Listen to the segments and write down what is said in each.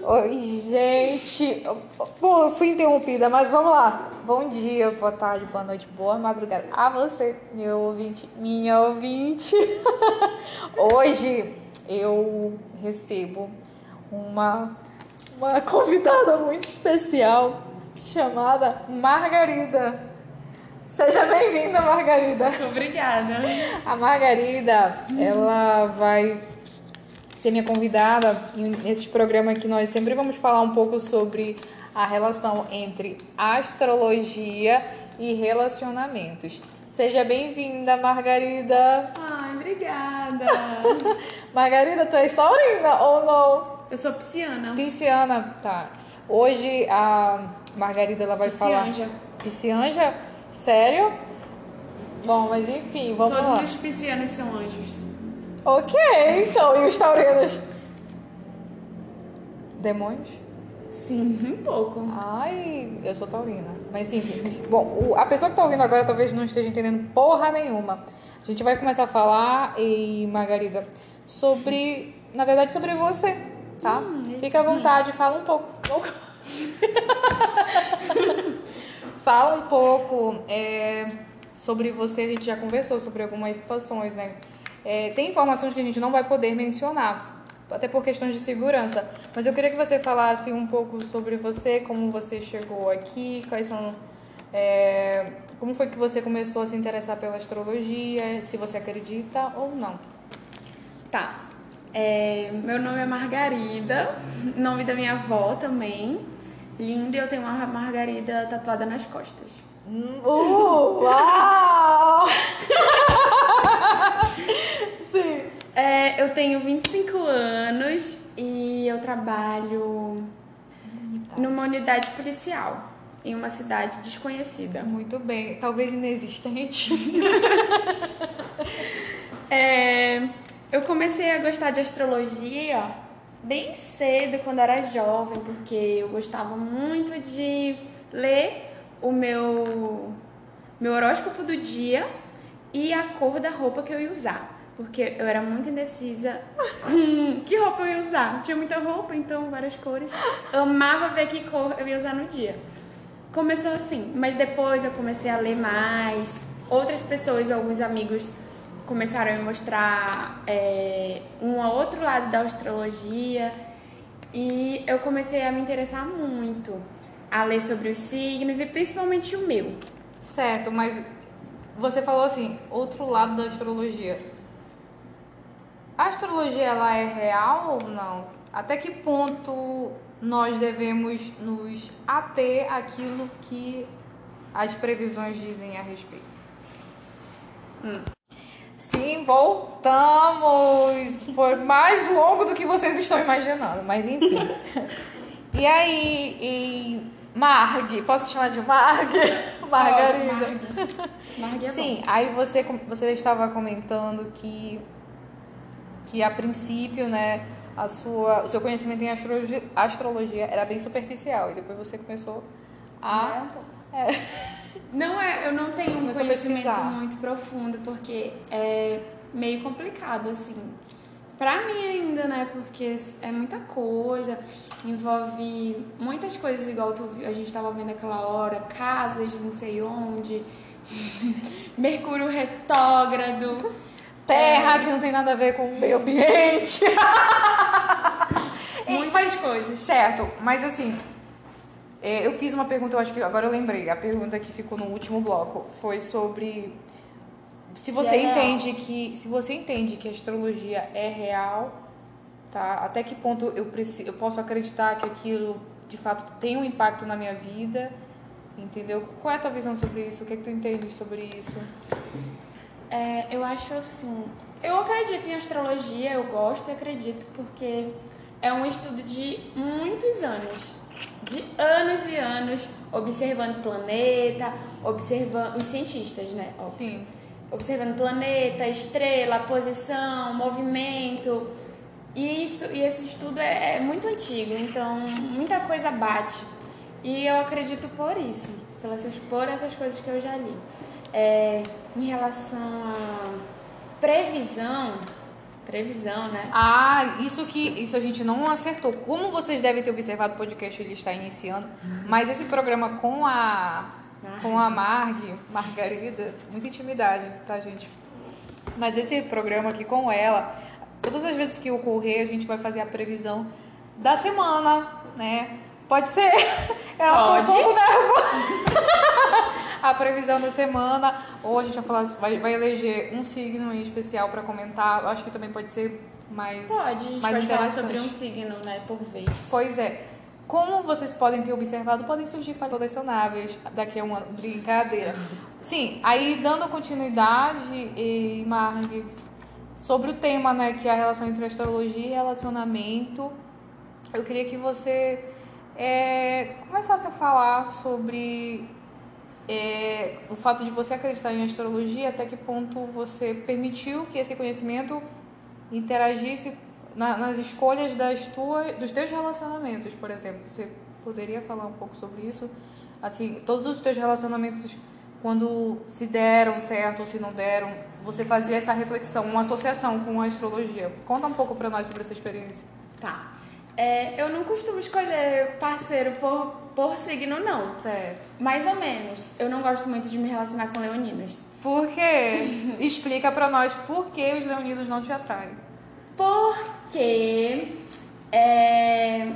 Oi, gente. Bom, eu fui interrompida, mas vamos lá. Bom dia, boa tarde, boa noite, boa madrugada a você, meu ouvinte, minha ouvinte. Hoje eu recebo uma, uma convidada muito especial chamada Margarida. Seja bem-vinda, Margarida. Obrigada. A Margarida, ela vai ser minha convidada nesse programa que nós sempre vamos falar um pouco sobre a relação entre astrologia e relacionamentos. Seja bem-vinda, Margarida. Ai, obrigada. Margarida, tu és taurina ou não? Eu sou pisciana. Pisciana, tá. Hoje a Margarida ela vai Piscianja. falar. Piscianja? Sério? Bom, mas enfim, vamos Todos lá. os piscianos são anjos. Ok, então, e os taurinos? Demônios? Sim, um pouco. Ai, eu sou taurina. Mas enfim. Bom, a pessoa que tá ouvindo agora talvez não esteja entendendo porra nenhuma. A gente vai começar a falar, e Margarida, sobre. Na verdade, sobre você, tá? Fica à vontade, fala um pouco. fala um pouco é, sobre você. A gente já conversou sobre algumas situações, né? É, tem informações que a gente não vai poder mencionar, até por questões de segurança. Mas eu queria que você falasse um pouco sobre você, como você chegou aqui, quais são. é, como foi que você começou a se interessar pela astrologia, se você acredita ou não. Tá. É, meu nome é Margarida, nome da minha avó também. Linda, eu tenho uma margarida tatuada nas costas. Hum, Uh, uau! É, eu tenho 25 anos e eu trabalho numa unidade policial em uma cidade desconhecida. Muito bem. Talvez inexistente. É, eu comecei a gostar de astrologia bem cedo, quando era jovem, porque eu gostava muito de ler o meu, meu horóscopo do dia e a cor da roupa que eu ia usar. Porque eu era muito indecisa com que roupa eu ia usar. Tinha muita roupa, então várias cores. Amava ver que cor eu ia usar no dia. Começou assim, mas depois eu comecei a ler mais. Outras pessoas, alguns amigos começaram a me mostrar é, um outro lado da astrologia e eu comecei a me interessar muito a ler sobre os signos e principalmente o meu. certo, mas você falou assim, outro lado da astrologia. A astrologia ela é real ou não? Até que ponto nós devemos nos ater àquilo que as previsões dizem a respeito? Sim, voltamos! Foi mais longo do que vocês estão imaginando, mas enfim. e aí, e Marg, posso te chamar de Marg? Margarida. Marg é bom. Sim, aí você, você estava comentando que, que a princípio, né, a sua, o seu conhecimento em astrologia, astrologia era bem superficial e depois você começou É a. um pouco. Não é, eu não tenho um Começou conhecimento muito profundo, porque é meio complicado, assim. Pra mim ainda, né? Porque é muita coisa, envolve muitas coisas, igual tu, a gente tava vendo aquela hora, casas de não sei onde, Mercúrio retrógrado. Terra, que não tem nada a ver com o meio ambiente. Muitas coisas. Certo, mas assim, é, eu fiz uma pergunta, eu acho que agora eu lembrei. A pergunta que ficou no último bloco foi sobre se Se você é real. entende que se você entende que a astrologia é real, tá? Até que ponto eu preciso, eu posso acreditar que aquilo de fato tem um impacto na minha vida? Entendeu? Qual é a tua visão sobre isso? O que é que tu entende sobre isso? É, eu acho assim. Eu acredito em astrologia, eu gosto e acredito porque é um estudo de muitos anos. De anos e anos, observando o planeta, observando os cientistas, né? Óbvio. Sim. Observando planeta, estrela, posição, movimento. E, isso, e esse estudo é, é muito antigo, então muita coisa bate. E eu acredito por isso, pelas, por essas coisas que eu já li. É, em relação à previsão, Previsão, né? Ah, isso que isso a gente não acertou. Como vocês devem ter observado, o podcast ele está iniciando, mas esse programa com a com a Marg, Margarida, muita intimidade, tá, gente? Mas esse programa aqui com ela, todas as vezes que ocorrer, a gente vai fazer a previsão da semana, né? Pode ser. Ela Pode. um pouco nervosa. a previsão da semana, ou a gente vai falar, vai, vai eleger um signo em especial para comentar. Eu acho que também pode ser mais Pode, a gente mais pode falar interessante. sobre um signo, né, por vez. Pois é. Como vocês podem ter observado, podem surgir falhas colecionáveis daqui a uma brincadeira. Sim, aí dando continuidade, e Marg, sobre o tema, né, que é a relação entre astrologia e relacionamento, eu queria que você é, começasse a falar sobre é, o fato de você acreditar em astrologia, até que ponto você permitiu que esse conhecimento interagisse na- nas escolhas das tuas, dos teus relacionamentos, por exemplo. Você poderia falar um pouco sobre isso? Assim, todos os teus relacionamentos, quando se deram certo ou se não deram, você fazia essa reflexão, uma associação com a astrologia. Conta um pouco pra nós sobre essa experiência. Tá. É, eu não costumo escolher parceiro por, por signo, não. Certo. Mais ou menos. Eu não gosto muito de me relacionar com leoninos. Por quê? Explica pra nós por que os leoninos não te atraem. Porque é,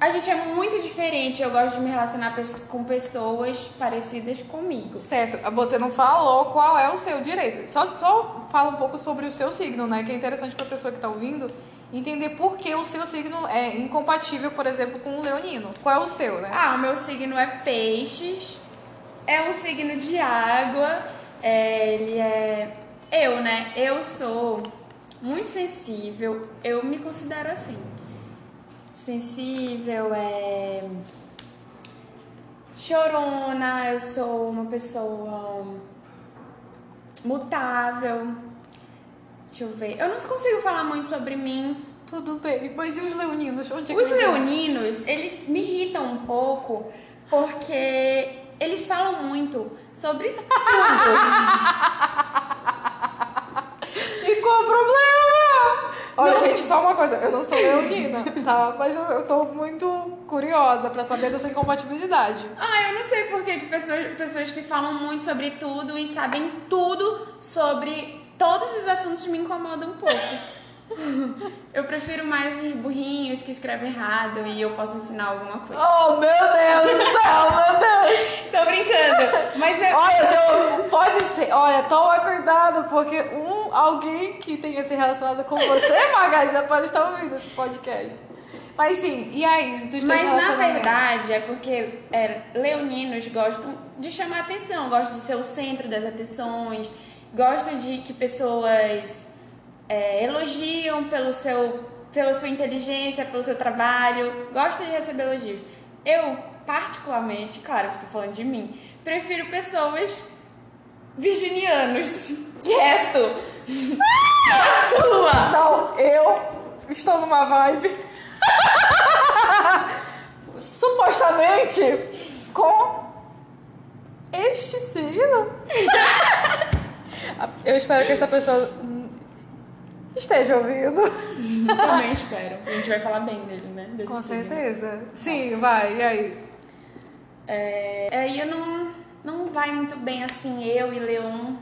a gente é muito diferente. Eu gosto de me relacionar com pessoas parecidas comigo. Certo. Você não falou qual é o seu direito. Só, só fala um pouco sobre o seu signo, né? Que é interessante pra pessoa que tá ouvindo entender por que o seu signo é incompatível, por exemplo, com o leonino. Qual é o seu, né? Ah, o meu signo é peixes. É um signo de água. É, ele é. Eu, né? Eu sou muito sensível. Eu me considero assim. Sensível, é. Chorona, eu sou uma pessoa mutável. Deixa eu ver. Eu não consigo falar muito sobre mim. Tudo bem, mas e os leoninos? Onde é Os vão? leoninos, eles me irritam um pouco porque eles falam muito sobre tudo. E qual o problema? Olha, gente, só uma coisa. Eu não sou leonina, tá? Mas eu, eu tô muito curiosa pra saber dessa incompatibilidade. ah, eu não sei por que que pessoas, pessoas que falam muito sobre tudo e sabem tudo sobre todos os assuntos me incomodam um pouco. Eu prefiro mais os burrinhos que escrevem errado e eu posso ensinar alguma coisa. Oh, meu Deus do céu, meu Deus! Tô brincando, mas eu, Olha, seu, pode ser. Olha, toma cuidado, porque um, alguém que tenha se relacionado com você, Margarida, pode estar ouvindo esse podcast. Mas sim, e aí? Dos Mas na verdade é porque é, leoninos gostam de chamar atenção, gostam de ser o centro das atenções, gostam de que pessoas é, elogiam pelo seu, pela sua inteligência, pelo seu trabalho, gostam de receber elogios. Eu, particularmente, claro, estou falando de mim, prefiro pessoas virginianos, quieto, na sua. Não, eu estou numa vibe. Supostamente com este signo. Eu espero que esta pessoa esteja ouvindo. Também espero. A gente vai falar bem dele, né? Desse Com signo. certeza. Sim, vai, e aí? É, aí eu não, não vai muito bem assim, eu e leão.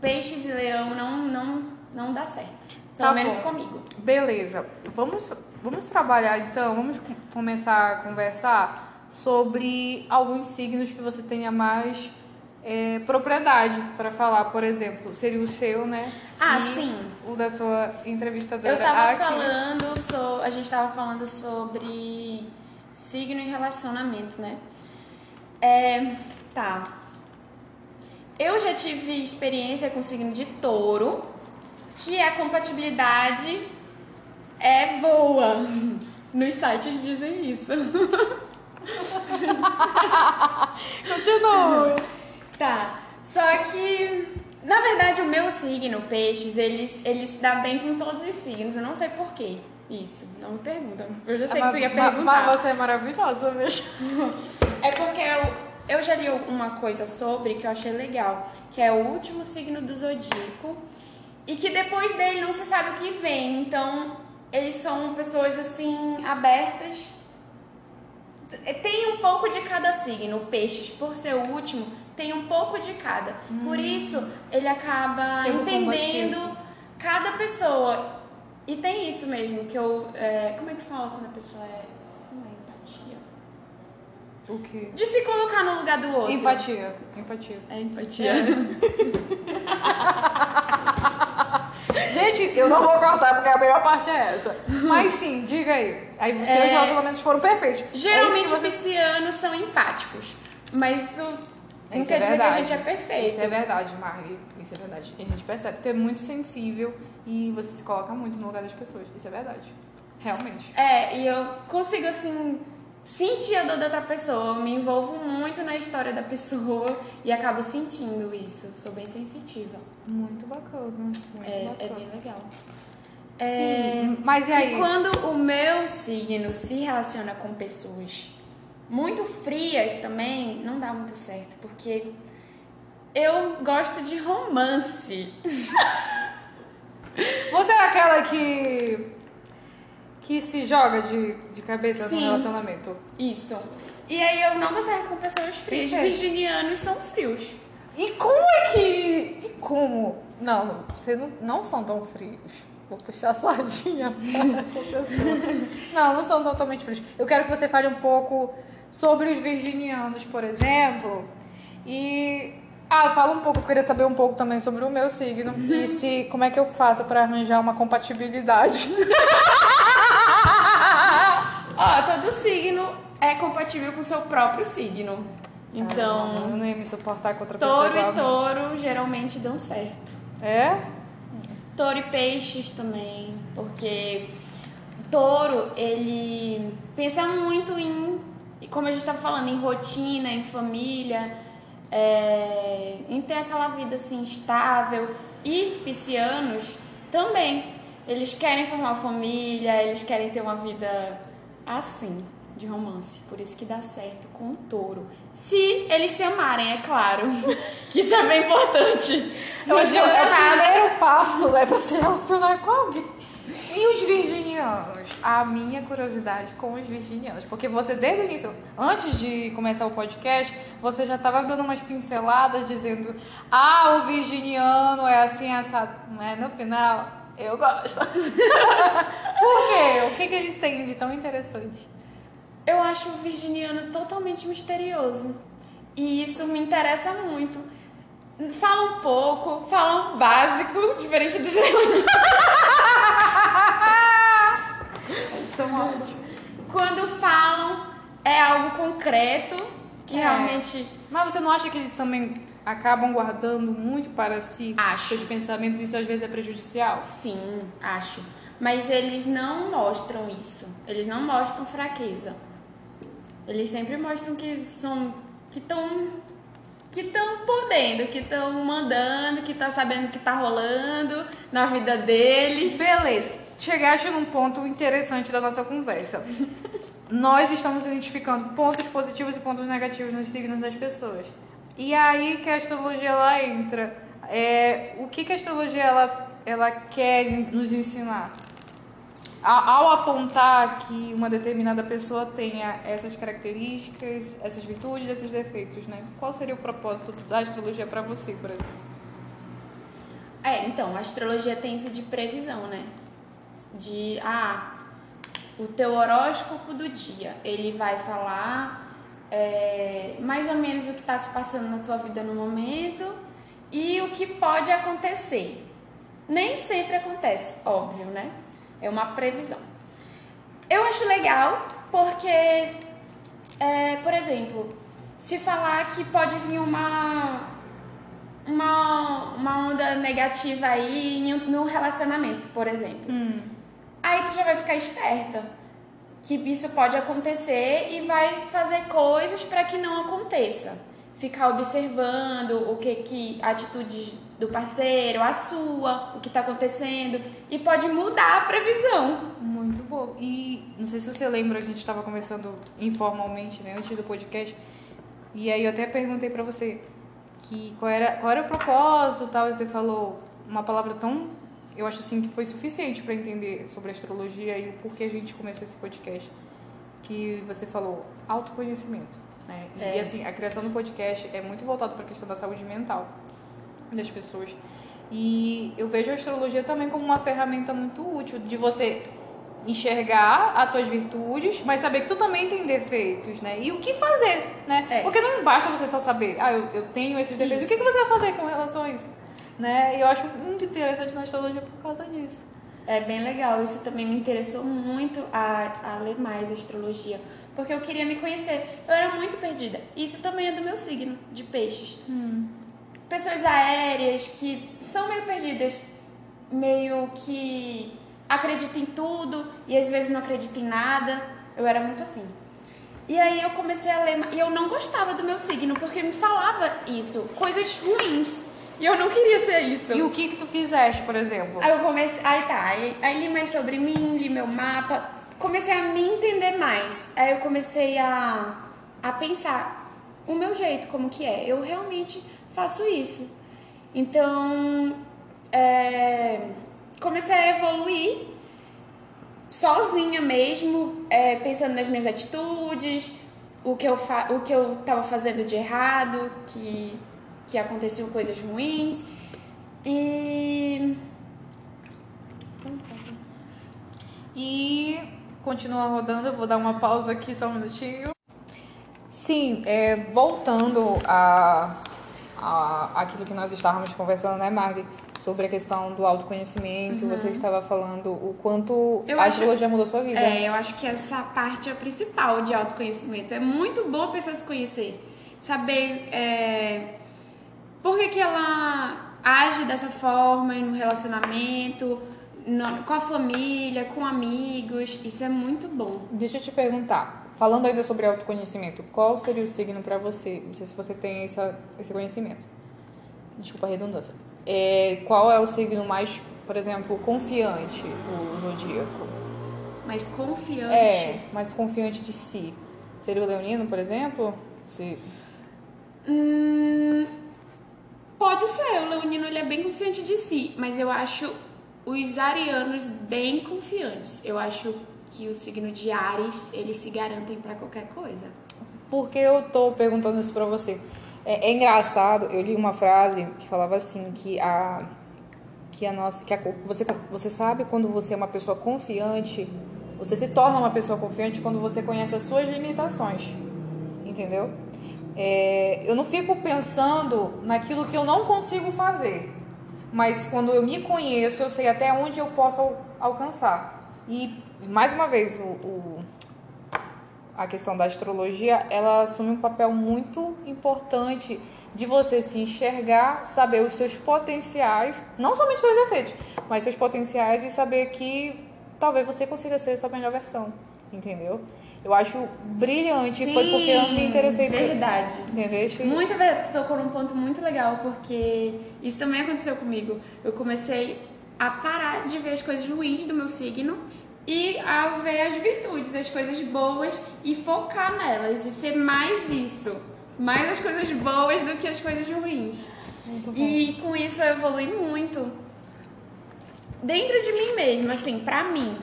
Peixes e leão não, não, não dá certo. Pelo Tá menos bom. comigo. Beleza. Vamos, vamos trabalhar então, vamos com- começar a conversar sobre alguns signos que você tenha mais é, propriedade para falar, por exemplo, seria o seu, né? Ah, E sim. O da sua entrevistadora Eu tava aqui. falando, so, a gente tava falando sobre signo e relacionamento, né? É, tá. Eu já tive experiência com signo de touro, que a compatibilidade é boa. Nos sites dizem isso. Continue. Tá. Só que, na verdade, o meu signo, peixes, eles, ele se dá bem com todos os signos. Eu não sei porquê. Isso, não me pergunta. Eu já sei que tu ia perguntar. Mas você é maravilhosa mesmo. É porque eu, eu já li uma coisa sobre que eu achei legal, que é o último signo do zodíaco e que depois dele não se sabe o que vem. Então, eles são pessoas assim abertas. Tem um pouco de cada signo. Peixes, por ser o último, tem um pouco de cada. Por isso, ele acaba Sendo entendendo combativo. cada pessoa. E tem isso mesmo, que eu. é, como é que fala quando a pessoa é. Não é empatia? O quê? De se colocar no lugar do outro. Empatia. Empatia. É empatia. Gente, eu não vou cortar porque a melhor parte é essa. Mas sim, diga aí. Aí os seus É. relacionamentos foram perfeitos. Geralmente É isso que você- piscianos são empáticos. Mas isso não Isso quer é dizer que a verdade. gente é perfeito. Isso é verdade, Marli. Isso é verdade. A gente percebe. Tu é muito sensível e você se coloca muito no lugar das pessoas. Isso é verdade. Realmente. É, e eu consigo, assim, sentir a dor da outra pessoa. Eu me envolvo muito na história da pessoa e acabo sentindo isso. Sou bem sensitiva. Muito bacana. Muito É, é bacana. bem legal. Sim, É, Mas e aí? E quando o meu signo se relaciona com pessoas muito frias também, não dá muito certo, porque eu gosto de romance. Você é aquela que. que se joga de, de cabeça Sim. no relacionamento. Isso. E aí eu não dou certo com pessoas frias. É. Virginianos são frios. E como é que. E como? Não, vocês não, não são tão frios. Vou puxar a sardinha pra essa pessoa. Não, não são totalmente frios. Eu quero que você fale um pouco sobre os virginianos, por exemplo. E. Ah, fala um pouco, eu queria saber um pouco também sobre o meu signo. E se como é que eu faço pra arranjar uma compatibilidade. Ó, todo signo é compatível com o seu próprio signo. eu Então, não ia me suportar com outra touro pessoa. e touro geralmente dão certo. É? Touro e peixes também, porque touro, ele pensa muito em, e como a gente estava falando, em rotina, em família, é, em ter aquela vida assim estável. E piscianos também, eles querem formar família, eles querem ter uma vida assim, de romance. Por isso que dá certo com o touro. Se eles se amarem, é claro. que isso é bem importante. Eu acho que é o primeiro passo, né, pra se relacionar com alguém. E os virginianos? A minha curiosidade com os virginianos. Porque você, desde o início, antes de começar o podcast, você já estava dando umas pinceladas dizendo: ah, o virginiano é assim, assado. Mas no final, eu gosto. Por quê? O que, que eles têm de tão interessante? Eu acho o virginiano totalmente misterioso. E isso me interessa muito. Fala um pouco, fala um básico, diferente dos leoninos. São ótimos. Quando falam, é algo concreto, que É. realmente. Mas você não acha que eles também acabam guardando muito para si Acho. seus pensamentos e isso às vezes é prejudicial? Sim, acho. Mas eles não mostram isso. Eles não mostram fraqueza. Eles sempre mostram que são. que estão. Que estão podendo, que estão mandando, que tá sabendo o que tá rolando na vida deles. Beleza. Chegaste num ponto interessante da nossa conversa. Nós estamos identificando pontos positivos e pontos negativos nos signos das pessoas. E aí que a astrologia ela entra. É, o que, que a astrologia ela, ela quer nos ensinar? Ao apontar que uma determinada pessoa tenha essas características, essas virtudes, esses defeitos, né? Qual seria o propósito da astrologia para você, por exemplo? É, então, a astrologia tem isso de previsão, né? De, ah, o teu horóscopo do dia, ele vai falar é, mais ou menos o que está se passando na tua vida no momento e o que pode acontecer. Nem sempre acontece, óbvio, né? É uma previsão. Eu acho legal porque, é, por exemplo, se falar que pode vir uma uma, uma onda negativa aí no relacionamento, por exemplo. Aí tu já vai ficar esperta que isso pode acontecer e vai fazer coisas para que não aconteça. Ficar observando o que que a atitude do parceiro, a sua, o que tá acontecendo e pode mudar a previsão. Muito bom. E não sei se você lembra, a gente estava conversando informalmente, né, antes do podcast. E aí eu até perguntei pra você que qual era, qual era o propósito, tal, e você falou uma palavra tão. Eu acho assim que foi suficiente para entender sobre astrologia e o porquê a gente começou esse podcast. Que você falou, autoconhecimento. Né? É. E assim, a criação do podcast é muito voltado para a questão da saúde mental das pessoas. E eu vejo a astrologia também como uma ferramenta muito útil de você enxergar as tuas virtudes, mas saber que tu também tem defeitos, né? E o que fazer, né? É. Porque não basta você só saber, ah, eu, eu tenho esses defeitos. Isso. O que, que você vai fazer com relação a isso? Né? E eu acho muito interessante na astrologia por causa disso. É bem legal, isso também me interessou muito a, a ler mais astrologia, porque eu queria me conhecer. Eu era muito perdida. Isso também é do meu signo, de peixes. Pessoas aéreas que são meio perdidas, meio que acreditam em tudo e às vezes não acreditam em nada. Eu era muito assim. E aí eu comecei a ler, e eu não gostava do meu signo, porque me falava isso, coisas ruins. E eu não queria ser isso. E o que que tu fizeste, por exemplo? Aí eu comecei. Aí tá, aí, aí li mais sobre mim, li meu mapa, comecei a me entender mais. Aí eu comecei a, a pensar o meu jeito, como que é. Eu realmente faço isso. Então, é, comecei a evoluir sozinha mesmo, é, pensando nas minhas atitudes, o que eu, fa o que eu tava fazendo de errado, que, que aconteciam coisas ruins. E. E continua rodando, eu vou dar uma pausa aqui só um minutinho. Sim, é, voltando a, a aquilo que nós estávamos conversando, né, Marvi? Sobre a questão do autoconhecimento, você estava falando o quanto Uhum. Eu a acho- astrologia mudou sua vida. É, eu acho que essa parte é a principal de autoconhecimento. É muito bom a pessoa se conhecer. Saber é, por que, que ela age dessa forma no relacionamento, no- com a família, com amigos. Isso é muito bom. Deixa eu te perguntar, falando ainda sobre autoconhecimento, qual seria o signo pra você? Não sei se você tem essa, esse conhecimento. Desculpa a redundância. É, qual é o signo mais, por exemplo, confiante do zodíaco? Mas confiante. É, mais confiante de si. Seria o leonino, por exemplo? Se... Hum, pode ser, o leonino ele é bem confiante de si, mas eu acho os arianos bem confiantes. Eu acho que o signo de Ares, eles se garantem pra qualquer coisa. Por que eu tô perguntando isso pra você? É, é engraçado, eu li uma frase que falava assim, que a que a nossa, que a, você você sabe quando você é uma pessoa confiante, você se torna uma pessoa confiante quando você conhece as suas limitações, entendeu? É, eu não fico pensando naquilo que eu não consigo fazer, mas quando eu me conheço, eu sei até onde eu posso al- alcançar. E mais uma vez, o, o a questão da astrologia, ela assume um papel muito importante de você se enxergar, saber os seus potenciais, não somente os seus defeitos, mas seus potenciais e saber que talvez você consiga ser a sua melhor versão, entendeu? Eu acho brilhante, foi porque eu me interessei por... Verdade. Muito verdade, tu tocou num ponto muito legal, porque isso também aconteceu comigo. Eu comecei a parar de ver as coisas ruins do meu signo e a ver as virtudes, as coisas boas e focar nelas e ser mais isso. Mais as coisas boas do que as coisas ruins. Muito bom. E com isso eu evolui muito. Dentro de mim mesma, assim, pra mim.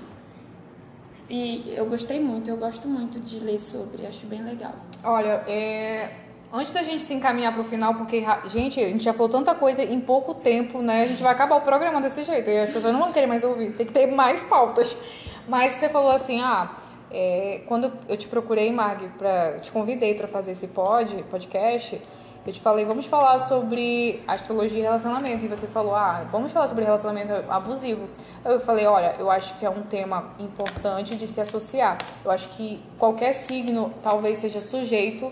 E eu gostei muito, eu gosto muito de ler sobre, acho bem legal. Olha, é, antes da gente se encaminhar pro final, porque, gente, a gente já falou tanta coisa em pouco tempo, né? A gente vai acabar o programa desse jeito e as pessoas não vão querer mais ouvir, tem que ter mais pautas. Mas você falou assim, ah, é, quando eu te procurei, Marg, pra, te convidei para fazer esse pod, podcast, eu te falei, vamos falar sobre astrologia e relacionamento. E você falou, ah, vamos falar sobre relacionamento abusivo. Eu falei, olha, eu acho que é um tema importante de se associar. Eu acho que qualquer signo talvez seja sujeito,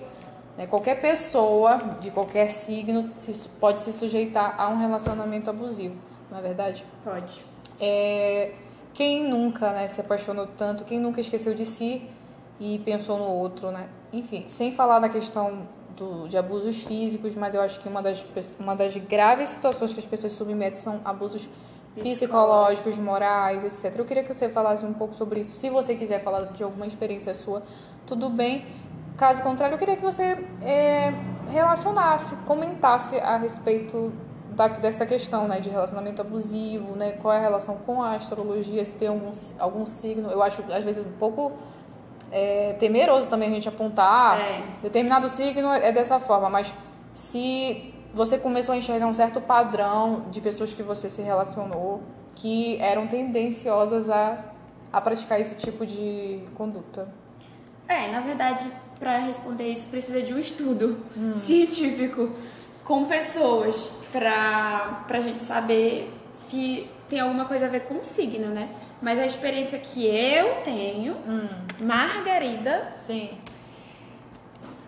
né, qualquer pessoa de qualquer signo pode se sujeitar a um relacionamento abusivo, não é verdade? Pode. É, quem nunca né, se apaixonou tanto, quem nunca esqueceu de si e pensou no outro, né? Enfim, sem falar da questão do, de abusos físicos, mas eu acho que uma das, uma das graves situações que as pessoas submetem são abusos psicológicos, morais, etc. Eu queria que você falasse um pouco sobre isso. Se você quiser falar de alguma experiência sua, tudo bem. Caso contrário, eu queria que você é, relacionasse, comentasse a respeito da, dessa questão, né, de relacionamento abusivo, né, qual é a relação com a astrologia, se tem algum, algum signo. Eu acho, às vezes, um pouco é, temeroso também a gente apontar. É. Determinado signo é dessa forma, mas se você começou a enxergar um certo padrão de pessoas que você se relacionou que eram tendenciosas a, a praticar esse tipo de conduta. É, na verdade, para responder isso precisa de um estudo científico com pessoas para a gente saber se tem alguma coisa a ver com o signo, né? Mas a experiência que eu tenho, Margarida, Sim.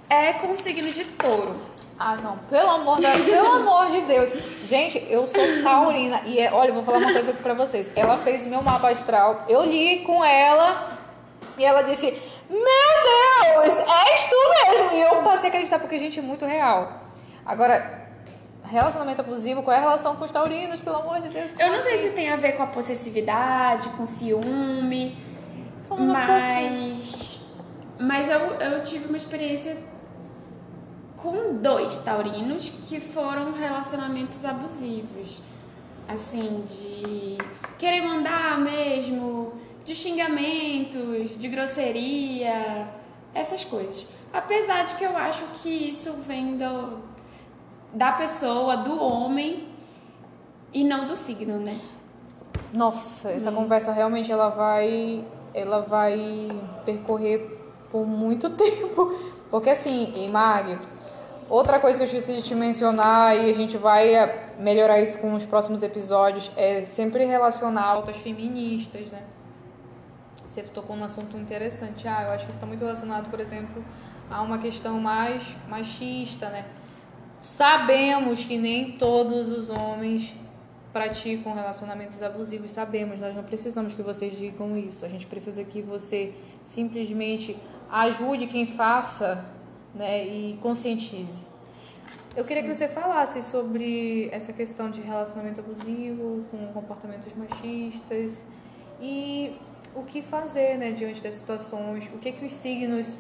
é com o signo de touro. Ah, não. Pelo amor, da, pelo amor de Deus. Gente, eu sou taurina. E é, olha, eu vou falar uma coisa aqui pra vocês. Ela fez meu mapa astral. Eu li com ela. E ela disse: Meu Deus, és tu mesmo. E eu passei a acreditar porque, gente, é muito real. Agora, relacionamento abusivo, qual é a relação com os taurinos? Pelo amor de Deus. Eu não como sei assim? se tem a ver com a possessividade, com ciúme, Somos um mas. Mas eu, eu tive uma experiência com dois taurinos que foram relacionamentos abusivos. Assim, de querer mandar mesmo, de xingamentos, de grosseria, essas coisas. Apesar de que eu acho que isso vem do, da pessoa, do homem e não do signo, né? Nossa, essa conversa realmente ela vai, ela vai percorrer por muito tempo, porque assim, e Mag, outra coisa que eu esqueci de te mencionar e a gente vai eh, melhorar isso com os próximos episódios é sempre relacionar altas feministas, né? Você tocou num assunto interessante. Ah, eu acho que isso está muito relacionado, por exemplo, a uma questão mais machista, né? Sabemos que nem todos os homens praticam relacionamentos abusivos, sabemos, nós não precisamos que vocês digam isso. A gente precisa que você simplesmente ajude quem faça, né, e conscientize. Eu queria que você falasse sobre essa questão de relacionamento abusivo com comportamentos machistas e o que fazer, né, diante dessas situações, o que que os signos,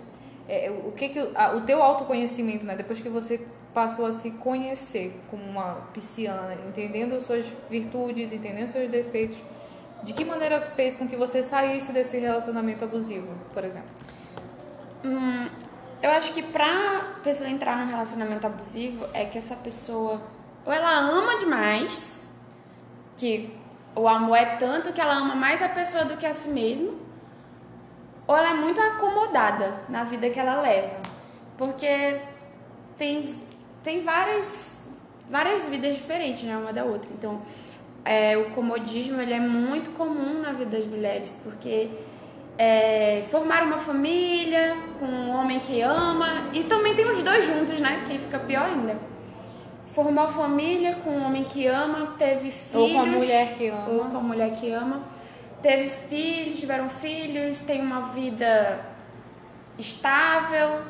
é, o que que o- a- o teu autoconhecimento, né, depois que você passou a se conhecer como uma pisciana, entendendo suas virtudes, entendendo seus defeitos, de que maneira fez com que você saísse desse relacionamento abusivo, por exemplo? Hum, eu acho que pra pessoa entrar num relacionamento abusivo é que essa pessoa ou ela ama demais, que o amor é tanto que ela ama mais a pessoa do que a si mesma, ou ela é muito acomodada na vida que ela leva. Porque tem, tem várias, várias vidas diferentes, né, uma da outra. Então, é, o comodismo ele é muito comum na vida das mulheres, porque é, formar uma família com um homem que ama, e também tem os dois juntos, né, que fica pior ainda. Formar família com um homem que ama, teve filhos. Ou com a mulher que ama. Ou com a mulher que ama. Teve filhos, tiveram filhos, tem uma vida estável,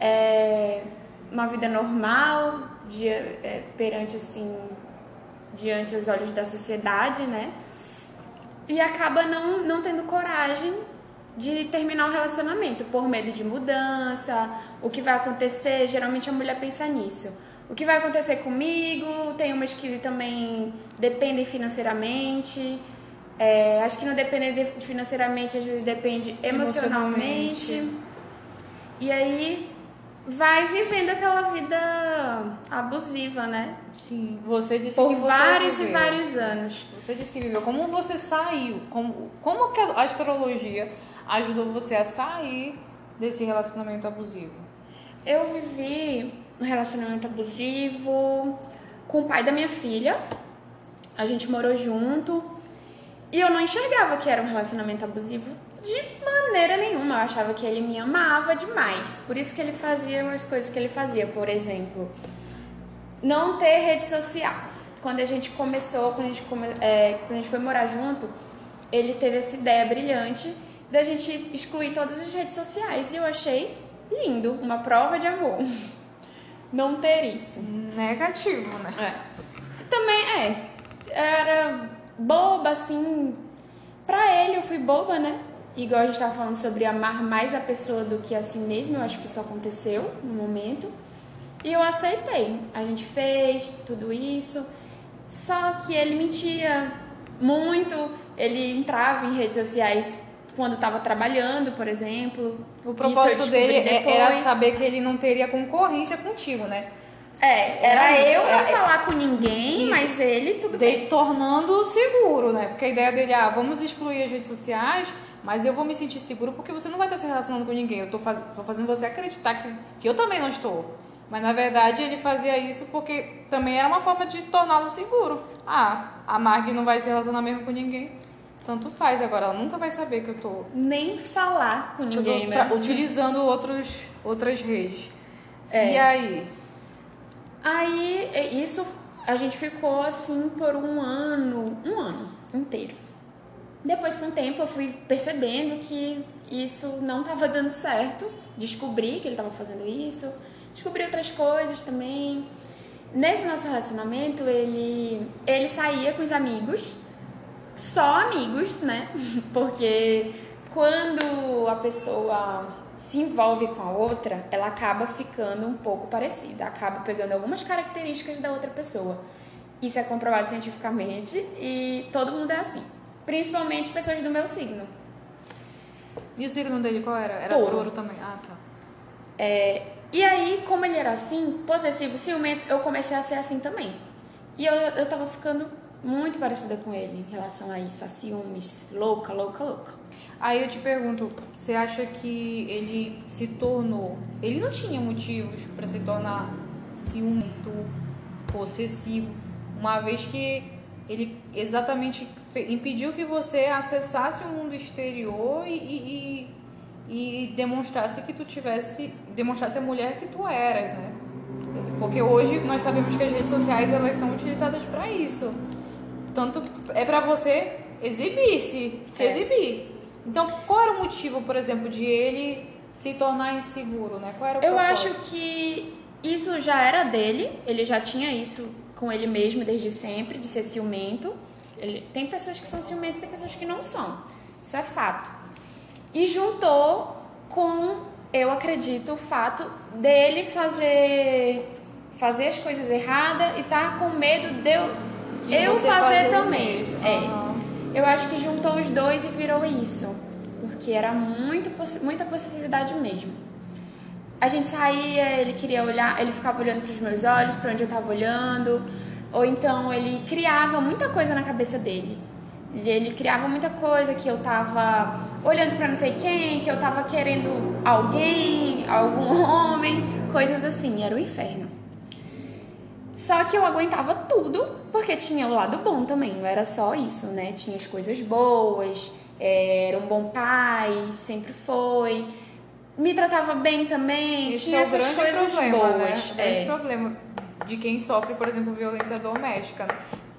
é, uma vida normal, de, é, perante assim, diante os olhos da sociedade, né? E acaba não, não tendo coragem de terminar o relacionamento por medo de mudança, o que vai acontecer, geralmente a mulher pensa nisso. O que vai acontecer comigo? Tem umas que também dependem financeiramente. É, acho que não depende de- financeiramente, às vezes depende emocionalmente. Emocionalmente. E aí vai vivendo aquela vida abusiva, né? Sim, você disse Por que você vários e viveu. vários anos. Você disse que viveu. Como você saiu? Como, como que a astrologia ajudou você a sair desse relacionamento abusivo? Eu vivi um relacionamento abusivo com o pai da minha filha. A gente morou junto. E eu não enxergava que era um relacionamento abusivo de maneira nenhuma. Eu achava que ele me amava demais. Por isso que ele fazia as coisas que ele fazia, por exemplo. Não ter rede social. Quando a gente começou, quando a gente, come, é, quando a gente foi morar junto, ele teve essa ideia brilhante da gente excluir todas as redes sociais. E eu achei lindo, uma prova de amor. Não ter isso. Negativo, né? É. Também é. Era boba, assim. Pra ele eu fui boba, né? Igual a gente tava falando sobre amar mais a pessoa do que a si mesmo, eu acho que isso aconteceu no momento. E eu aceitei. A gente fez tudo isso. Só que ele mentia muito, ele entrava em redes sociais quando estava trabalhando, por exemplo. O propósito dele é, era saber que ele não teria concorrência contigo, né? É, era, era eu não é, falar com ninguém, isso. mas ele tudo de, bem. Tornando seguro, né? Porque a ideia dele, ah, vamos excluir as redes sociais, mas eu vou me sentir seguro porque você não vai estar se relacionando com ninguém. Eu tô, faz, tô fazendo você acreditar que, que eu também não estou. Mas na verdade ele fazia isso porque também era uma forma de torná-lo seguro. Ah, a Marg não vai se relacionar mesmo com ninguém. Tanto faz, agora ela nunca vai saber que eu tô. Nem falar com ninguém, né? Pra, utilizando outros, outras redes. É. E aí? Aí, isso a gente ficou assim por um ano, um ano inteiro. Depois, com o tempo, eu fui percebendo que isso não estava dando certo. Descobri que ele estava fazendo isso. Descobri outras coisas também. Nesse nosso relacionamento, ele, ele saía com os amigos só amigos, né? Porque quando a pessoa se envolve com a outra, ela acaba ficando um pouco parecida, acaba pegando algumas características da outra pessoa. Isso é comprovado cientificamente e todo mundo é assim, principalmente pessoas do meu signo. E o signo dele qual era? Era touro, touro também. Ah, tá. É, e aí, como ele era assim, possessivo, ciumento, eu comecei a ser assim também. E eu, eu tava ficando muito parecida com ele em relação a isso, a ciúmes, louca, louca, louca. Aí eu te pergunto, você acha que ele se tornou. Ele não tinha motivos para se tornar ciumento, possessivo, uma vez que ele exatamente impediu que você acessasse o mundo exterior e, e, e, e demonstrasse que tu tivesse. demonstrasse a mulher que tu eras, né? Porque hoje nós sabemos que as redes sociais elas são utilizadas para isso. Tanto é para você exibir-se, se é. exibir. Então, qual era o motivo, por exemplo, de ele se tornar inseguro, né? Qual era o Eu propósito? acho que isso já era dele, ele já tinha isso com ele mesmo desde sempre, de ser ciumento. Ele, tem pessoas que são ciumentas e tem pessoas que não são. Isso é fato. E juntou com, eu acredito, o fato dele fazer fazer as coisas erradas e estar tá com medo de eu de eu fazer, fazer também. É. Uhum. Eu acho que juntou os dois e virou isso. Porque era muito, muita possessividade mesmo. A gente saía, ele queria olhar, ele ficava olhando para os meus olhos, para onde eu estava olhando. Ou então ele criava muita coisa na cabeça dele. Ele criava muita coisa que eu tava olhando para não sei quem, que eu tava querendo alguém, algum homem, coisas assim. Era o inferno. Só que eu aguentava tudo, porque tinha o lado bom também, não era só isso, né? Tinha as coisas boas, é, era um bom pai, sempre foi. Me tratava bem também, Esse tinha é essas coisas problema, boas. Né? O grande é. problema de quem sofre, por exemplo, violência doméstica.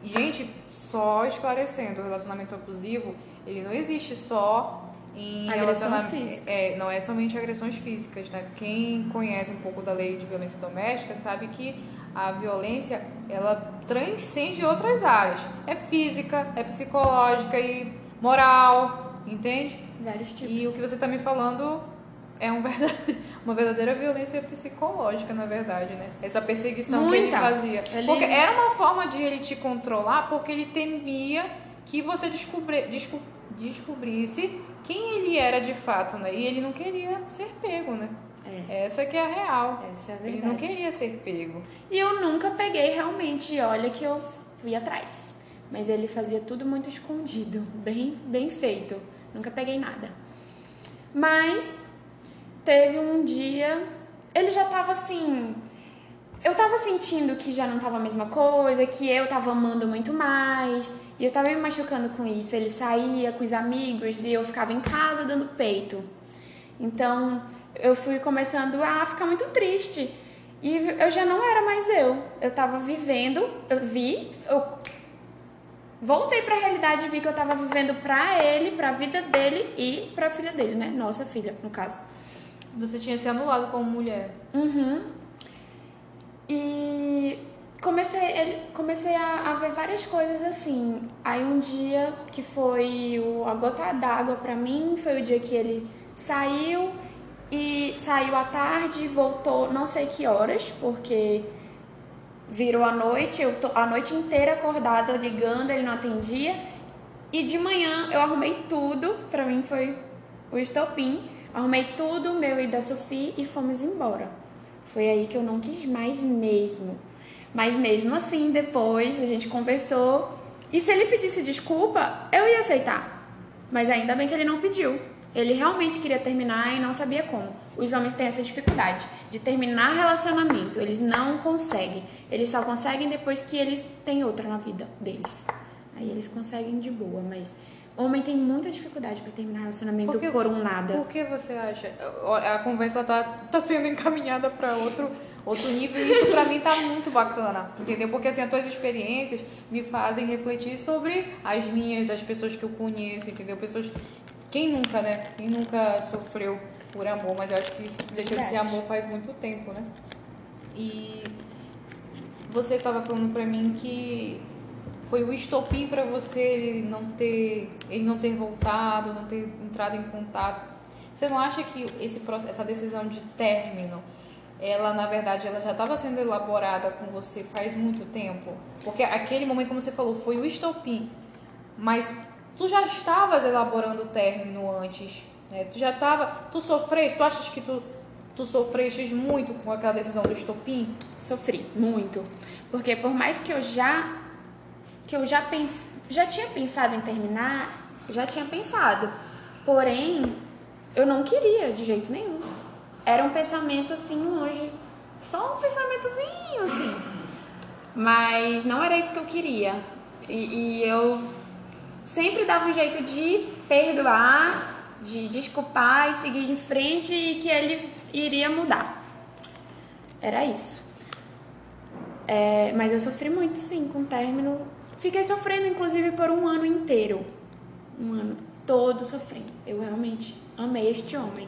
Gente, só esclarecendo, o relacionamento abusivo, ele não existe só em relacionamento. É, não é somente agressões físicas, né? Quem conhece um pouco da lei de violência doméstica sabe que a violência ela transcende outras áreas. É física, é psicológica e moral, entende? Vários tipos. E o que você está me falando é um verdade, uma verdadeira violência psicológica, na verdade, né? Essa perseguição Muita. que ele fazia. Ele... Porque era uma forma de ele te controlar, porque ele temia que você descobri, desco, descobrisse quem ele era de fato, né? E ele não queria ser pego, né? É. Essa que é a real. Essa é a verdade. Ele não queria ser pego. E eu nunca peguei realmente, olha que eu fui atrás. Mas ele fazia tudo muito escondido, bem, bem feito. Nunca peguei nada. Mas teve um dia, ele já tava assim, eu tava sentindo que já não tava a mesma coisa, que eu tava amando muito mais, e eu tava me machucando com isso. Ele saía com os amigos e eu ficava em casa dando peito. Então, eu fui começando a ficar muito triste. E eu já não era mais eu. Eu tava vivendo, eu vi, eu voltei para a realidade e vi que eu tava vivendo para ele, para a vida dele e para a filha dele, né? Nossa filha, no caso. Você tinha se anulado como mulher. Uhum. E comecei, comecei a, a, ver várias coisas assim. Aí um dia que foi o, a gota d'água para mim, foi o dia que ele saiu e saiu à tarde, voltou não sei que horas, porque virou a noite, eu tô a noite inteira acordada ligando, ele não atendia. E de manhã eu arrumei tudo, pra mim foi o estopim. Arrumei tudo, meu e da Sofia, e fomos embora. Foi aí que eu não quis mais mesmo. Mas mesmo assim, depois a gente conversou. E se ele pedisse desculpa, eu ia aceitar. Mas ainda bem que ele não pediu. Ele realmente queria terminar e não sabia como. Os homens têm essa dificuldade de terminar relacionamento. Eles não conseguem. Eles só conseguem depois que eles têm outra na vida deles. Aí eles conseguem de boa, mas homem tem muita dificuldade para terminar relacionamento por, que, por, um nada. Por que você acha? A conversa tá, tá sendo encaminhada para outro outro nível e isso para mim tá muito bacana, entendeu? Porque assim, as tuas experiências me fazem refletir sobre as minhas, das pessoas que eu conheço, entendeu? Pessoas quem nunca, né? Quem nunca sofreu por amor, mas eu acho que isso deixou de ser amor faz muito tempo, né? E você estava falando para mim que foi o estopim para você ele não ter ele não ter voltado, não ter entrado em contato. Você não acha que esse essa decisão de término, ela na verdade ela já estava sendo elaborada com você faz muito tempo? Porque aquele momento como você falou foi o estopim, mas tu já estavas elaborando o término antes, né? Tu já estava, tu sofreste, tu achas que tu tu sofreste muito com aquela decisão do estopim? Sofri muito, porque por mais que eu já que eu já, pens, já tinha pensado em terminar, já tinha pensado. Porém, eu não queria de jeito nenhum. Era um pensamento assim hoje, só um pensamentozinho assim. Mas não era isso que eu queria. E, e eu sempre dava um jeito de perdoar, de desculpar e seguir em frente e que ele iria mudar. Era isso. É, mas eu sofri muito, sim, com o término Fiquei sofrendo, inclusive, por um ano inteiro. Um ano todo sofrendo. Eu realmente amei este homem.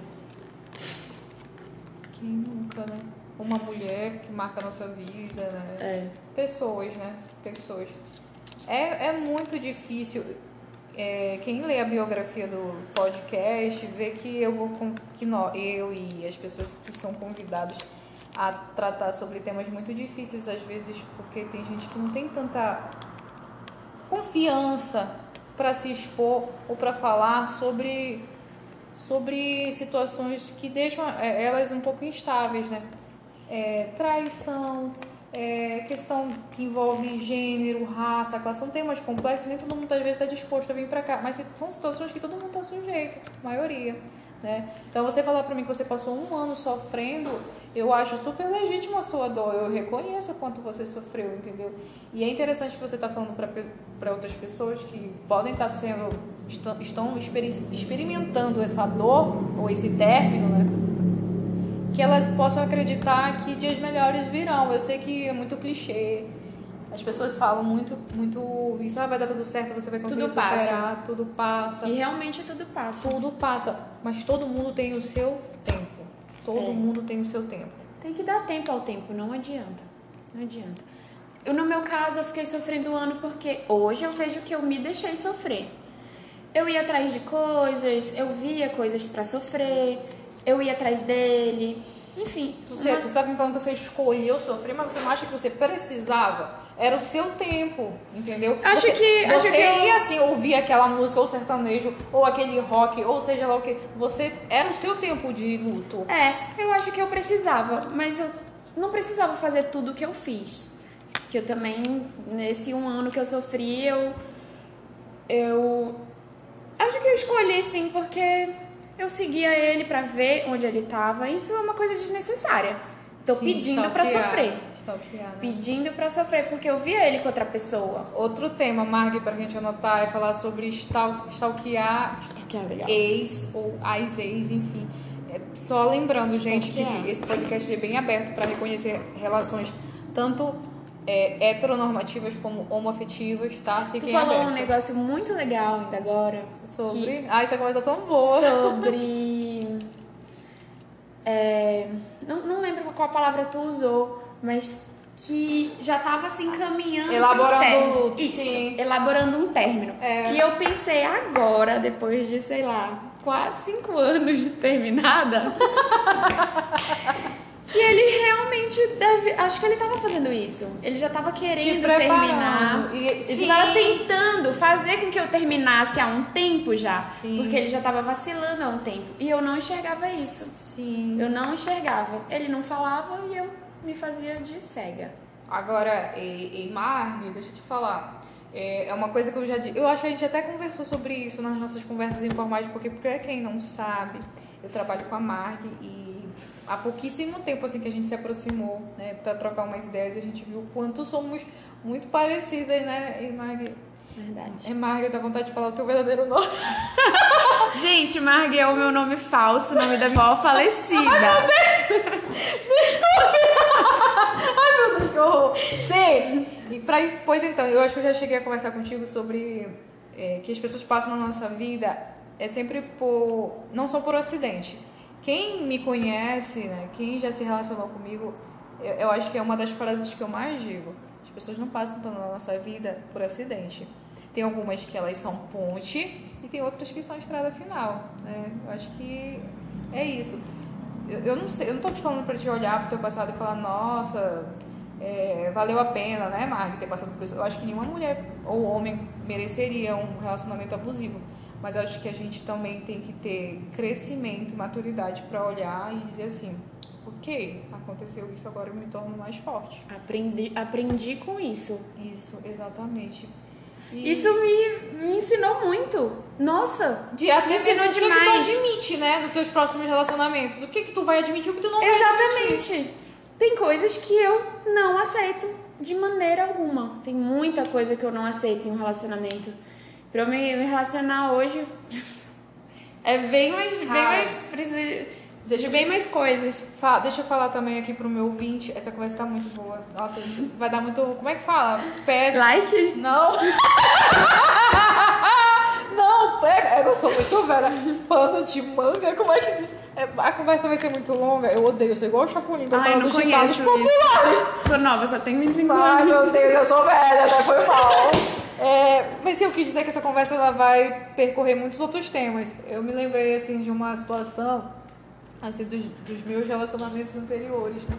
Quem nunca, né? Uma mulher que marca a nossa vida, né? É. Pessoas, né? Pessoas. É, é muito difícil. É, quem lê a biografia do podcast vê que eu vou que nós, eu e as pessoas que são convidados a tratar sobre temas muito difíceis às vezes porque tem gente que não tem tanta confiança para se expor ou para falar sobre, sobre situações que deixam é, elas um pouco instáveis, né? É, traição, é, questão que envolve gênero, raça, classe, são temas complexos, nem todo mundo às vezes está disposto a vir para cá, mas são situações que todo mundo está sujeito, maioria. Né? Então você falar para mim que você passou um ano sofrendo, eu acho super legítimo a sua dor, eu reconheço quanto você sofreu, entendeu? E é interessante que você está falando para outras pessoas que podem estar tá sendo, estão, estão experimentando essa dor ou esse término, né? Que elas possam acreditar que dias melhores virão. Eu sei que é muito clichê, as pessoas falam muito, muito isso, ah, vai dar tudo certo, você vai conseguir tudo superar, passa. tudo passa. E realmente tudo passa. Tudo passa, mas todo mundo tem o seu. Todo é. mundo tem o seu tempo. Tem que dar tempo ao tempo, não adianta. Não adianta. Eu, no meu caso, eu fiquei sofrendo um ano porque hoje eu vejo que eu me deixei sofrer. Eu ia atrás de coisas, eu via coisas para sofrer, eu ia atrás dele. Enfim. Você, uma... você me falando que você escolheu sofrer, mas você não acha que você precisava? Era o seu tempo, entendeu? Acho você, que. Você acho que eu... ia assim ouvir aquela música, ou sertanejo, ou aquele rock, ou seja lá o que. Você era o seu tempo de luto. É, eu acho que eu precisava, mas eu não precisava fazer tudo o que eu fiz. Que eu também, nesse um ano que eu sofri, eu. Eu. Acho que eu escolhi sim, porque eu seguia ele para ver onde ele tava. Isso é uma coisa desnecessária. Tô Sim, pedindo para sofrer. Stalkear, né? Pedindo para sofrer, porque eu via ele com outra pessoa. Outro tema, Marg, pra gente anotar, é falar sobre stal stalkear, stalkear legal. ex ou as ex, enfim. É, só lembrando, gente, que esse, esse podcast é bem aberto para reconhecer relações tanto é, heteronormativas como homoafetivas, tá? Fiquem tu falou aberto. um negócio muito legal ainda agora. Sobre. Que... Ah, essa conversa tão boa. Sobre. É, não, não lembro qual palavra tu usou, mas que já estava se encaminhando elaborando Isso, sim. elaborando um término é. que eu pensei agora depois de sei lá quase cinco anos de terminada que ele realmente deve. Acho que ele tava fazendo isso. Ele já tava querendo terminar. E, ele já tava tentando fazer com que eu terminasse há um tempo já. Sim. Porque ele já tava vacilando há um tempo. E eu não enxergava isso. Sim. Eu não enxergava. Ele não falava e eu me fazia de cega. Agora, em Marg, deixa eu te falar. É, é uma coisa que eu já disse. Eu acho que a gente até conversou sobre isso nas nossas conversas informais, porque pra quem não sabe, eu trabalho com a Marg e há pouquíssimo tempo assim que a gente se aproximou, né, para trocar umas ideias, a gente viu o quanto somos muito parecidas, né, e Marg. Verdade. É Marg, dá vontade de falar o teu verdadeiro nome. Gente, Marg é o meu nome falso, o nome da minha avó falecida. Desculpe! Ai, meu Deus, que horror. Sim, e pra, pois então, eu acho que eu já cheguei a conversar contigo sobre é, que as pessoas passam na nossa vida é sempre por. não só por acidente. Quem me conhece, né, quem já se relacionou comigo, eu, eu acho que é uma das frases que eu mais digo. As pessoas não passam pela nossa vida por acidente. Tem algumas que elas são ponte e tem outras que são estrada final. Né? Eu acho que é isso. Eu, eu não sei, eu não tô te falando para te olhar pro teu passado e falar, nossa, é, valeu a pena, né, Mark, ter passado por isso. Eu acho que nenhuma mulher ou homem mereceria um relacionamento abusivo. Mas acho que a gente também tem que ter crescimento, maturidade para olhar e dizer assim, ok, aconteceu isso, agora eu me torno mais forte. Aprendi, aprendi com isso. Isso, exatamente. E... Isso me, me ensinou muito. Nossa, de me ensinou mesmo demais. O que, que tu admite, né, nos teus próximos relacionamentos? O que que tu vai admitir, o que tu não Exatamente. admitir? Tem coisas que eu não aceito de maneira alguma. Tem muita coisa que eu não aceito em um relacionamento. Pra eu me, relacionar hoje é bem mais. Bem mais preciso, Deixa bem mais coisas. Fa- Deixa eu falar também aqui pro meu ouvinte. Essa conversa tá muito boa. Nossa, vai dar muito. Como é que fala? Pega. Like? Não! Não, pega. Eu sou muito velha. Pano de manga, como é que diz? É, a conversa vai ser muito longa. Eu odeio, eu sou igual o Chapolin. Tô Ai, não dos ditados populares. Sou nova, só tenho 25 Ai, anos. meu Deus, eu sou velha, né? Foi mal. É, mas eu quis dizer que essa conversa ela vai percorrer muitos outros temas. Eu me lembrei, assim, de uma situação, assim, dos, dos meus relacionamentos anteriores, né?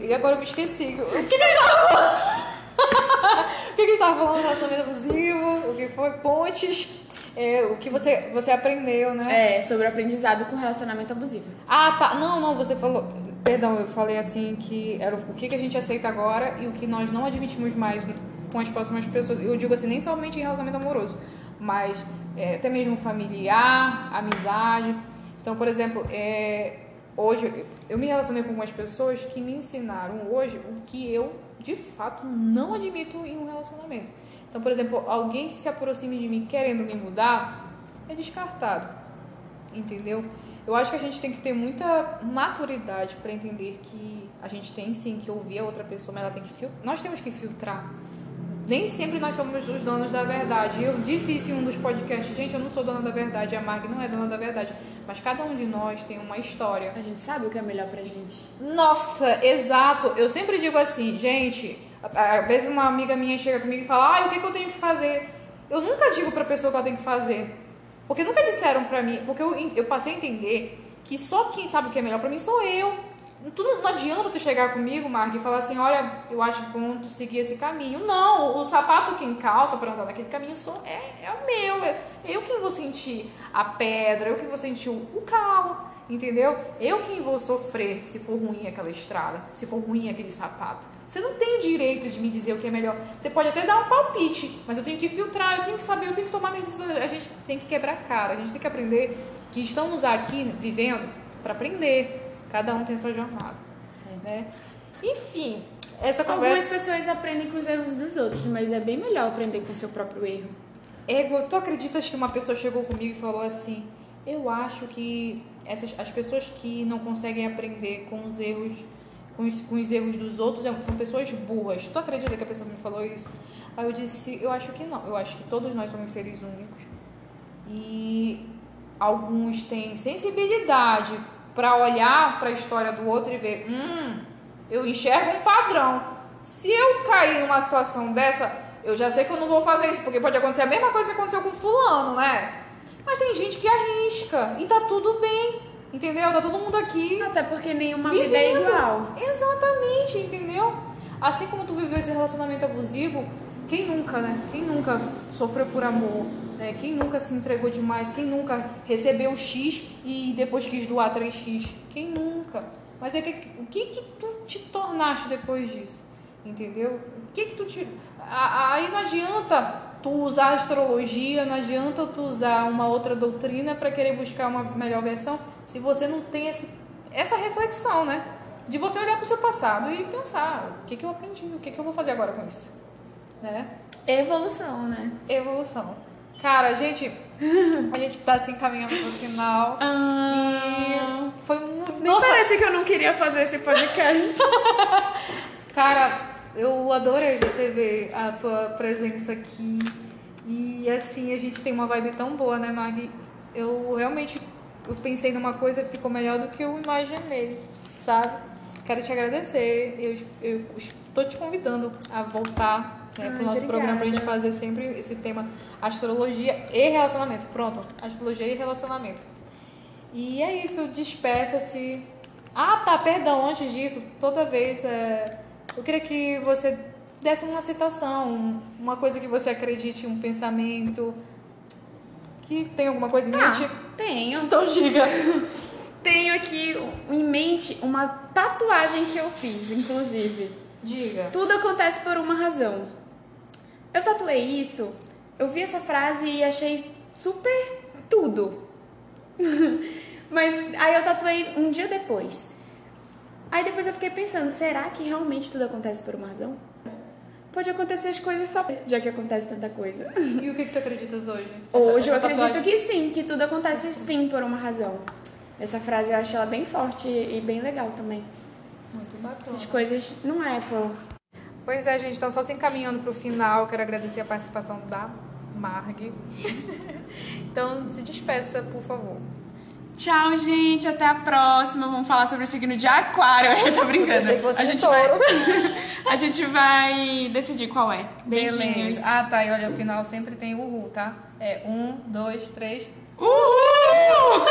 E agora eu me esqueci. O que que a gente tava falando? o que que a gente tava falando? Relacionamento abusivo, o que foi? Pontes. É, o que você, você aprendeu, né? É, sobre o aprendizado com relacionamento abusivo. Ah, tá. Não, não, você falou. Perdão, eu falei assim que era o que, que a gente aceita agora e o que nós não admitimos mais com as próximas pessoas. Eu digo assim, nem somente em relacionamento amoroso, mas é, até mesmo familiar, amizade. Então, por exemplo, é, hoje eu me relacionei com algumas pessoas que me ensinaram hoje o que eu de fato não admito em um relacionamento. Então, por exemplo, alguém que se aproxime de mim querendo me mudar é descartado. Entendeu? Eu acho que a gente tem que ter muita maturidade para entender que a gente tem sim que ouvir a outra pessoa, mas ela tem que filtrar. Nós temos que filtrar. Nem sempre nós somos os donos da verdade. Eu disse isso em um dos podcasts. Gente, eu não sou dona da verdade, a Marg não é dona da verdade. Mas cada um de nós tem uma história. A gente sabe o que é melhor pra gente. Nossa, exato. Eu sempre digo assim, gente, às vezes uma amiga minha chega comigo e fala, ah, o que, que eu tenho que fazer? Eu nunca digo pra pessoa o que ela tem que fazer. Porque nunca disseram pra mim, porque eu, eu passei a entender que só quem sabe o que é melhor pra mim sou eu. Tu não, adianta tu chegar comigo, Mark, e falar assim, olha, eu acho bom tu seguir esse caminho. Não, o sapato quem calça pra andar naquele caminho sou, é, é o meu. É, eu quem vou sentir a pedra, eu quem vou sentir o, o calo, entendeu? Eu quem vou sofrer se for ruim aquela estrada, se for ruim aquele sapato. Você não tem direito de me dizer o que é melhor. Você pode até dar um palpite, mas eu tenho que filtrar, eu tenho que saber, eu tenho que tomar minhas decisões. A gente tem que quebrar a cara, a gente tem que aprender que estamos aqui vivendo para aprender. Cada um tem a sua jornada. É. Né? Enfim, essa Algumas conversa. pessoas aprendem com os erros dos outros, mas é bem melhor aprender com o seu próprio erro. Ego, tu acreditas que uma pessoa chegou comigo e falou assim: Eu acho que essas, as pessoas que não conseguem aprender com os erros com os, com os erros dos outros é- são pessoas burras. Tu acredita que a pessoa me falou isso? Aí eu disse: Eu acho que não. Eu acho que todos nós somos seres únicos. E alguns têm sensibilidade para olhar para a história do outro e ver: Hum, eu enxergo um padrão. Se eu cair numa situação dessa, eu já sei que eu não vou fazer isso, porque pode acontecer a mesma coisa que aconteceu com fulano, né? Mas tem gente que arrisca e tá tudo bem. Entendeu? Tá todo mundo aqui. Até porque nenhuma vida é Vivendo. igual. Exatamente, entendeu? Assim como tu viveu esse relacionamento abusivo, quem nunca, né? Quem nunca sofreu por amor? Né? Quem nunca se entregou demais? Quem nunca recebeu X e depois quis doar 3X? Quem nunca? Mas é que, o que que tu te tornaste depois disso? Entendeu? O que que tu te... Aí não adianta tu usar astrologia, não adianta tu usar uma outra doutrina para querer buscar uma melhor versão se você não tem esse, essa reflexão, né? De você olhar pro seu passado e pensar, o que que eu aprendi? O que que eu vou fazer agora com isso? Né? Evolução, né? Evolução. Cara, a gente, a gente tá se encaminhando pro final. Ah, E foi muito. nem Nossa, parece que eu não queria fazer esse podcast. cara, eu adorei receber a tua presença aqui. E assim, a gente tem uma vibe tão boa, né, Mag? Eu realmente eu pensei numa coisa que ficou melhor do que eu imaginei, sabe? Quero te agradecer. Eu, eu estou te convidando a voltar né, Ai, pro nosso obrigada. programa pra gente fazer sempre esse tema astrologia e relacionamento. Pronto, astrologia e relacionamento. E é isso, despeça-se. Ah, tá, perdão, antes disso, toda vez é, eu queria que você desse uma citação, uma coisa que você acredite, um pensamento. Que tem alguma coisa em mente? Ah, tenho. Então diga. Tenho aqui em mente uma tatuagem que eu fiz, inclusive. Diga. Tudo acontece por uma razão. Eu tatuei isso, eu vi essa frase e achei super tudo. Mas aí eu tatuei um dia depois. Aí depois eu fiquei pensando, será que realmente tudo acontece por uma razão? Pode acontecer as coisas só, já que acontece tanta coisa. E o que, que tu acreditas hoje? Hoje eu Essa- essa acredito tatuagem? que sim, que tudo acontece sim por uma razão. Essa frase eu acho ela bem forte e bem legal também. Muito bacana. As coisas não é por Pois é, gente, então só se encaminhando pro final, quero agradecer a participação da Marg. então se despeça, por favor. Tchau, gente. Até a próxima. Vamos falar sobre o signo de Aquário. Eu tô brincando. Eu sei que você a é gente touro. vai A gente vai decidir qual é. Beijinhos. Beleza. Ah, tá. E olha, o final sempre tem o uhul, tá? É um, dois, três. Uhul!